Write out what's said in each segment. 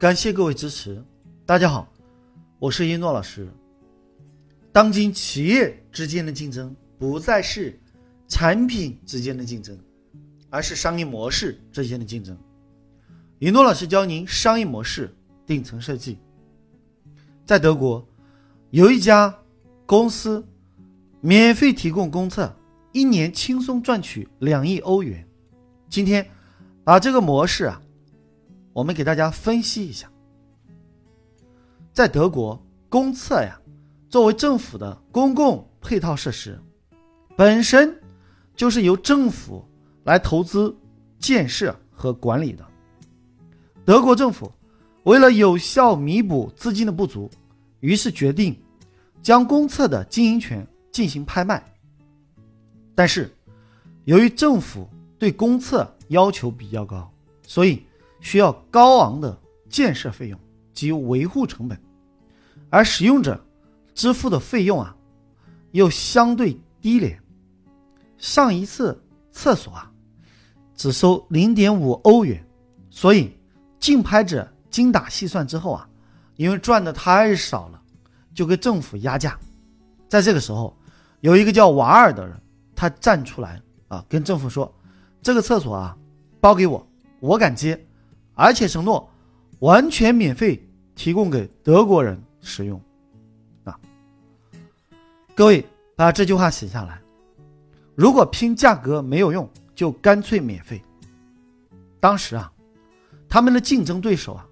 感谢各位支持。大家好，我是一诺老师。当今企业之间的竞争不再是产品之间的竞争，而是商业模式之间的竞争。一诺老师教您商业模式顶层设计。在德国，有一家公司免费提供公测，一年轻松赚取两亿欧元。今天把这个模式啊，我们给大家分析一下。在德国，公厕呀，作为政府的公共配套设施，本身就是由政府来投资建设和管理的。德国政府为了有效弥补资金的不足，于是决定将公厕的经营权进行拍卖。但是，由于政府对公厕要求比较高，所以需要高昂的建设费用及维护成本，而使用者支付的费用啊，又相对低廉。上一次厕所啊，只收零点五欧元，所以竞拍者精打细算之后啊，因为赚的太少了，就给政府压价。在这个时候，有一个叫瓦尔的人，他站出来啊，跟政府说：“这个厕所啊，包给我，我敢接，而且承诺完全免费提供给德国人使用。”啊，各位把这句话写下来。如果拼价格没有用，就干脆免费。当时啊，他们的竞争对手啊，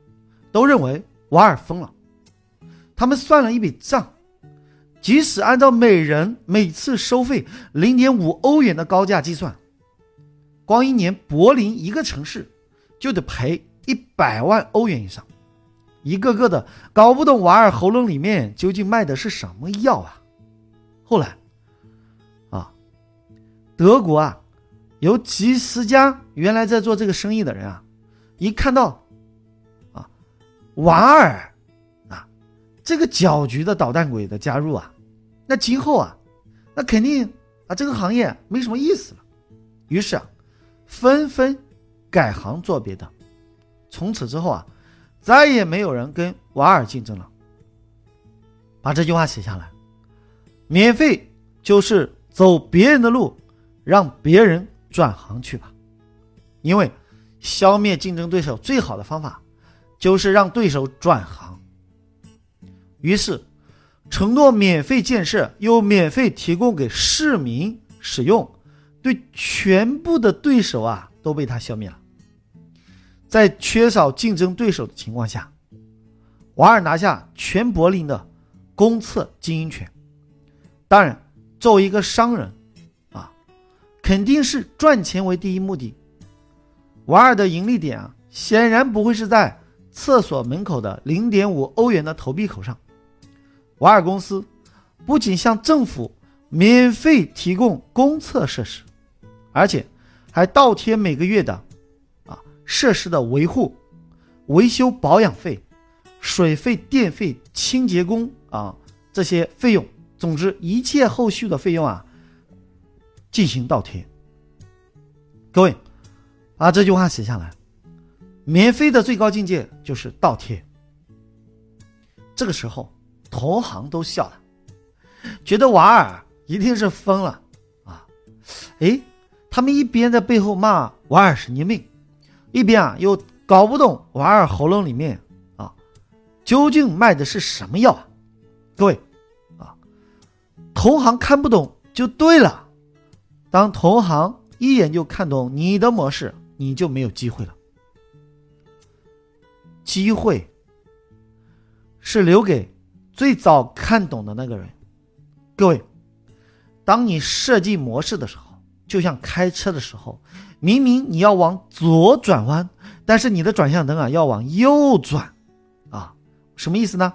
都认为瓦尔疯了。他们算了一笔账，即使按照每人每次收费零点五欧元的高价计算，光一年柏林一个城市就得赔一百万欧元以上。一个个的搞不懂瓦尔喉咙里面究竟卖的是什么药啊！后来。啊德国啊，有几十家原来在做这个生意的人啊，一看到，啊，瓦尔，啊，这个搅局的捣蛋鬼的加入啊，那今后啊，那肯定啊，这个行业没什么意思了。于是啊，纷纷改行做别的。从此之后啊，再也没有人跟瓦尔竞争了。把这句话写下来，免费就是走别人的路。让别人转行去吧，因为消灭竞争对手最好的方法就是让对手转行。于是，承诺免费建设又免费提供给市民使用，对全部的对手啊都被他消灭了。在缺少竞争对手的情况下，瓦尔拿下全柏林的公厕经营权。当然，作为一个商人。啊肯定是赚钱为第一目的。瓦尔的盈利点啊，显然不会是在厕所门口的零点五欧元的投币口上。瓦尔公司不仅向政府免费提供公厕设施，而且还倒贴每个月的设施的维护、维修保养费、水费、电费、清洁工啊这些费用，总之一切后续的费用啊。进行倒贴。各位，把这句话写下来。免费的最高境界就是倒贴。这个时候，同行都笑了，觉得瓦尔一定是疯了啊！哎，他们一边在背后骂瓦尔神经病，一边啊又搞不懂娃儿喉咙里面啊究竟卖的是什么药啊！各位啊，同行看不懂就对了。当同行一眼就看懂你的模式，你就没有机会了。机会是留给最早看懂的那个人。各位，当你设计模式的时候，就像开车的时候，明明你要往左转弯，但是你的转向灯啊要往右转，啊，什么意思呢？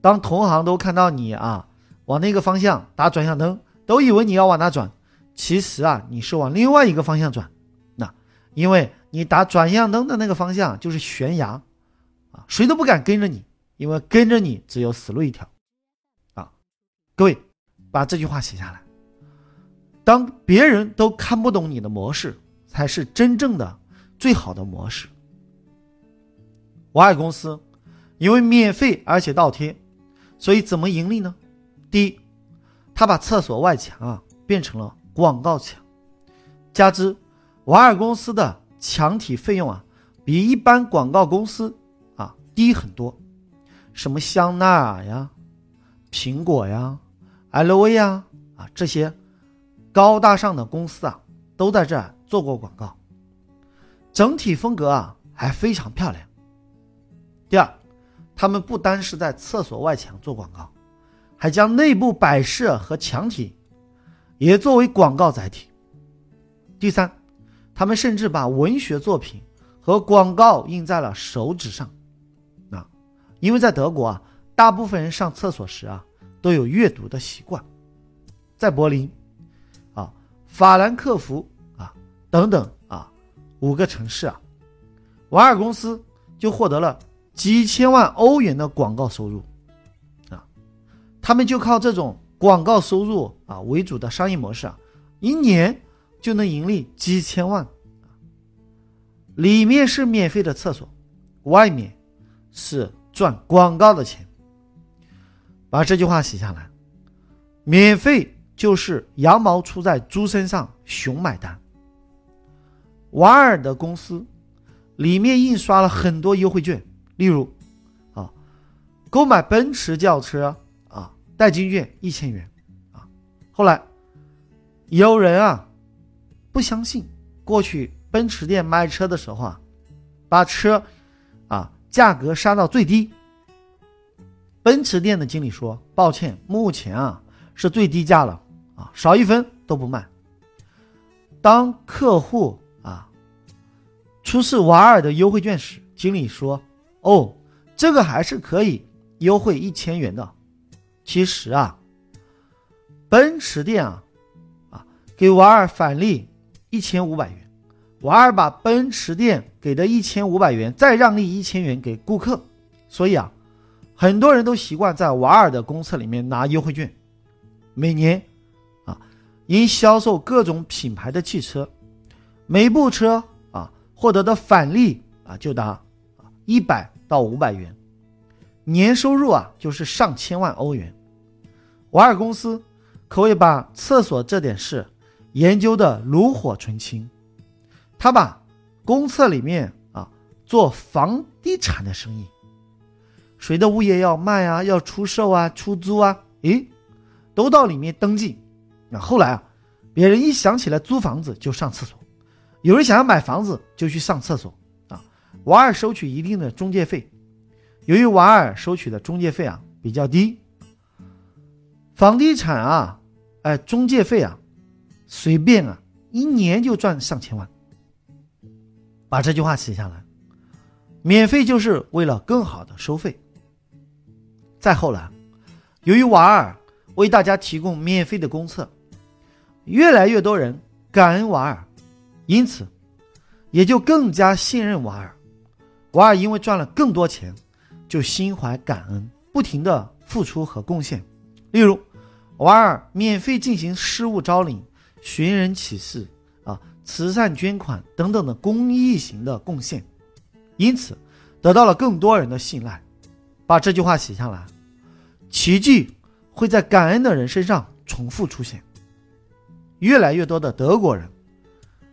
当同行都看到你啊往那个方向打转向灯，都以为你要往哪转。其实啊，你是往另外一个方向转，那因为你打转向灯的那个方向就是悬崖，啊，谁都不敢跟着你，因为跟着你只有死路一条，啊，各位把这句话写下来。当别人都看不懂你的模式，才是真正的最好的模式。瓦尔公司因为免费而且倒贴，所以怎么盈利呢？第一，他把厕所外墙啊变成了广告墙，加之瓦尔公司的墙体费用啊比一般广告公司啊低很多，什么香奈儿呀、苹果呀、LV 呀啊这些高大上的公司啊都在这儿做过广告，整体风格啊还非常漂亮。第二，他们不单是在厕所外墙做广告，还将内部摆设和墙体也作为广告载体。第三，他们甚至把文学作品和广告印在了手指上。啊，因为在德国啊，大部分人上厕所时啊都有阅读的习惯。在柏林，法兰克福啊等等啊五个城市啊，瓦尔公司就获得了。几千万欧元的广告收入，啊，他们就靠这种广告收入啊为主的商业模式啊，一年就能盈利几千万。里面是免费的厕所，外面是赚广告的钱。把这句话写下来：免费就是羊毛出在猪身上，熊买单。瓦尔的公司里面印刷了很多优惠券。例如，啊，购买奔驰轿车啊，代金券一千元，啊，后来有人啊不相信，过去奔驰店买车的时候啊，把车啊价格杀到最低。奔驰店的经理说：“抱歉，目前啊是最低价了，啊少一分都不卖。”当客户啊出示瓦尔的优惠券时，经理说。哦，这个还是可以优惠一千元的。其实啊，奔驰店啊，啊给瓦尔返利一千五百元，瓦尔把奔驰店给的一千五百元再让利一千元给顾客，所以啊，很多人都习惯在瓦尔的公厕里面拿优惠券。每年，因销售各种品牌的汽车，每部车啊获得的返利啊就达啊一百。到五百元，年收入啊就是上千万欧元。瓦尔公司可谓把厕所这点事研究的炉火纯青。他把公厕里面啊做房地产的生意，谁的物业要卖啊，要出售啊，出租啊，诶，都到里面登记。那后来啊，别人一想起来租房子就上厕所，有人想要买房子就去上厕所啊。瓦尔收取一定的中介费，由于瓦尔收取的中介费啊比较低，房地产啊，哎，中介费啊，随便啊，一年就赚上千万。把这句话写下来，免费就是为了更好的收费。再后来，由于瓦尔为大家提供免费的公厕，越来越多人感恩瓦尔，因此也就更加信任瓦尔。瓦尔因为赚了更多钱，就心怀感恩，不停的付出和贡献。例如，瓦尔免费进行失物招领、寻人启事、啊慈善捐款等等的公益型的贡献，因此得到了更多人的信赖。把这句话写下来，奇迹会在感恩的人身上重复出现。越来越多的德国人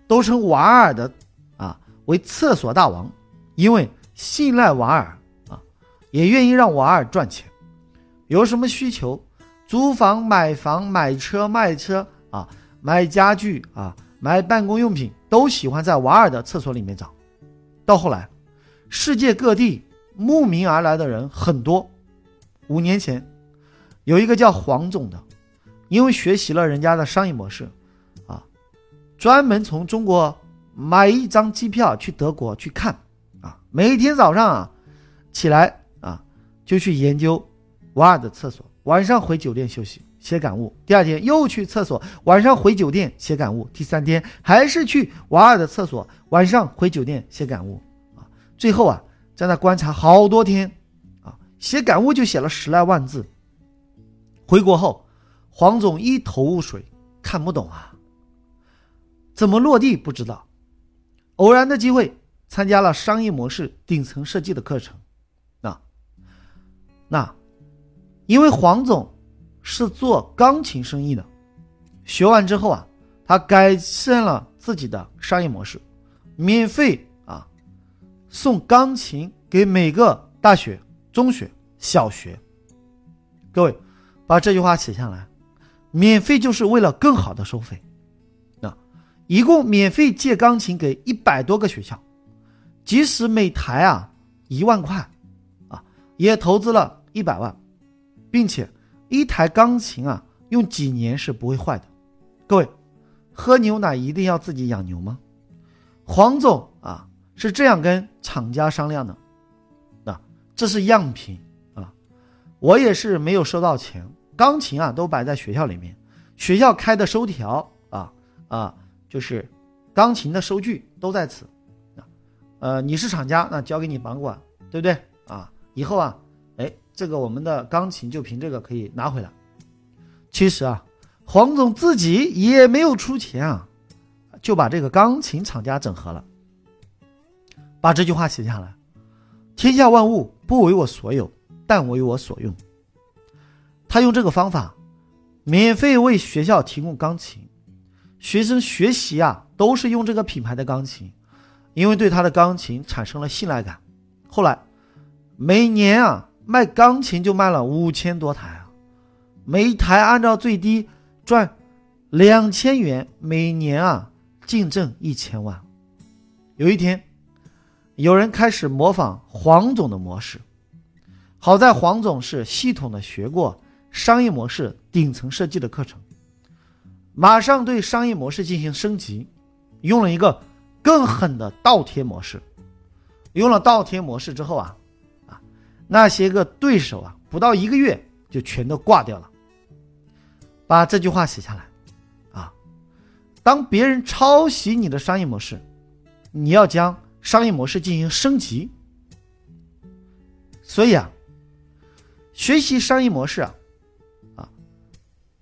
都称瓦尔的啊为厕所大王。因为信赖瓦尔啊，也愿意让瓦尔赚钱。有什么需求，租房、买房、买车、卖车啊，买家具啊，买办公用品，都喜欢在瓦尔的厕所里面找。到后来，世界各地慕名而来的人很多。五年前，有一个叫黄总的，因为学习了人家的商业模式，啊，专门从中国买一张机票去德国去看。啊，每天早上啊，起来啊，就去研究瓦尔的厕所，晚上回酒店休息写感悟。第二天又去厕所，晚上回酒店写感悟。第三天还是去瓦尔的厕所，晚上回酒店写感悟。啊，最后啊，在那观察好多天，啊，写感悟就写了十来万字。回国后，黄总一头雾水，看不懂啊，怎么落地不知道。偶然的机会。参加了商业模式顶层设计的课程，啊，那因为黄总是做钢琴生意的，学完之后啊，他改善了自己的商业模式，免费啊送钢琴给每个大学、中学、小学。各位，把这句话写下来，免费就是为了更好的收费。那一共免费借钢琴给一百多个学校，即使每台啊一万块，啊也投资了一百万，并且一台钢琴啊用几年是不会坏的。各位，喝牛奶一定要自己养牛吗？黄总啊是这样跟厂家商量的，那这是样品啊。我也是没有收到钱，钢琴啊都摆在学校里面，学校开的收条啊啊，就是钢琴的收据都在此，啊，呃，你是厂家，那交给你保管，对不对啊？以后啊，哎，这个我们的钢琴就凭这个可以拿回来。其实啊，黄总自己也没有出钱啊，就把这个钢琴厂家整合了。把这句话写下来：天下万物不为我所有。但为我所用。他用这个方法，免费为学校提供钢琴，学生学习啊都是用这个品牌的钢琴，因为对他的钢琴产生了信赖感。后来，每年啊卖钢琴就卖了五千多台啊，每一台按照最低赚两千元，每年啊净挣一千万。有一天，有人开始模仿黄总的模式。好在黄总是系统的学过商业模式顶层设计的课程，马上对商业模式进行升级，用了一个更狠的倒贴模式。用了倒贴模式之后啊，啊，那些个对手啊，不到一个月就全都挂掉了。把这句话写下来，啊，当别人抄袭你的商业模式，你要将商业模式进行升级。所以啊。学习商业模式啊，啊，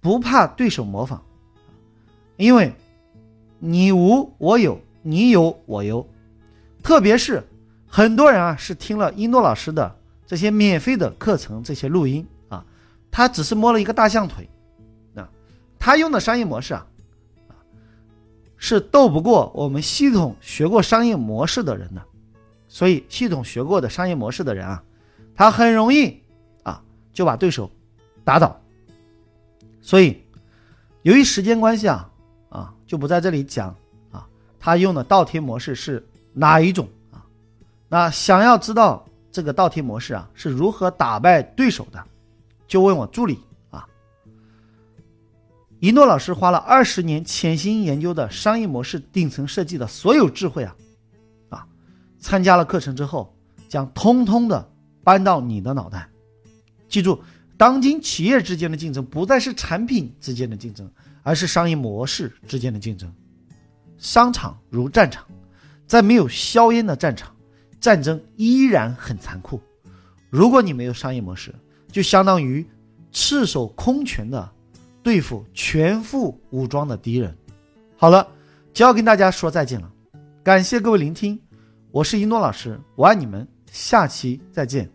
不怕对手模仿，因为你无我有，你有我优。特别是很多人啊，是听了一诺老师的这些免费的课程，这些录音啊，他只是摸了一个大象腿，啊，他用的商业模式啊，是斗不过我们系统学过商业模式的人的。所以，系统学过的商业模式的人啊，他很容易啊。就把对手打倒，所以由于时间关系啊啊，就不在这里讲啊，他用的倒贴模式是哪一种啊？那想要知道这个倒贴模式啊是如何打败对手的，就问我助理啊。一诺老师花了二十年潜心研究的商业模式顶层设计的所有智慧啊啊，参加了课程之后，将通通的搬到你的脑袋。记住，当今企业之间的竞争不再是产品之间的竞争，而是商业模式之间的竞争。商场如战场，在没有硝烟的战场，战争依然很残酷。如果你没有商业模式，就相当于赤手空拳的对付全副武装的敌人。好了，就要跟大家说再见了，感谢各位聆听，我是一诺老师，我爱你们，下期再见。